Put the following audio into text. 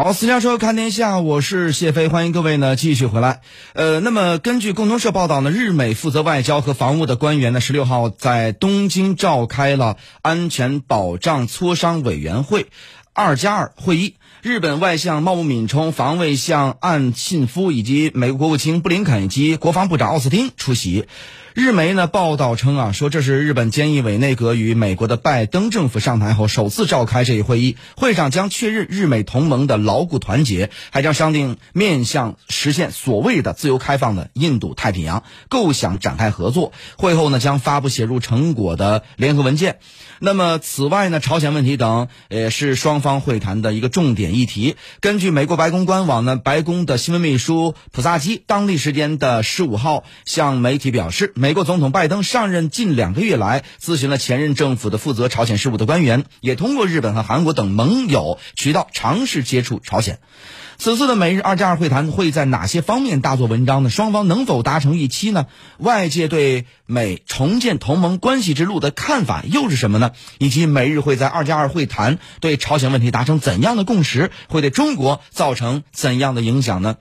好，私家车看天下，我是谢飞，欢迎各位呢继续回来。呃，那么根据共同社报道呢，日美负责外交和防务的官员呢，十六号在东京召开了安全保障磋商委员会二加二会议。日本外相茂木敏充、防卫相岸信夫以及美国国务卿布林肯以及国防部长奥斯汀出席。日媒呢报道称啊，说这是日本菅义伟内阁与美国的拜登政府上台后首次召开这一会议。会上将确认日美同盟的牢固团结，还将商定面向实现所谓的自由开放的印度太平洋，构想展开合作。会后呢将发布写入成果的联合文件。那么此外呢，朝鲜问题等也是双方方会谈的一个重点议题。根据美国白宫官网呢，白宫的新闻秘书普萨基当地时间的十五号向媒体表示。美国总统拜登上任近两个月来，咨询了前任政府的负责朝鲜事务的官员，也通过日本和韩国等盟友渠道尝试接触朝鲜。此次的美日二加二会谈会在哪些方面大做文章呢？双方能否达成预期呢？外界对美重建同盟关系之路的看法又是什么呢？以及美日会在二加二会谈对朝鲜问题达成怎样的共识，会对中国造成怎样的影响呢？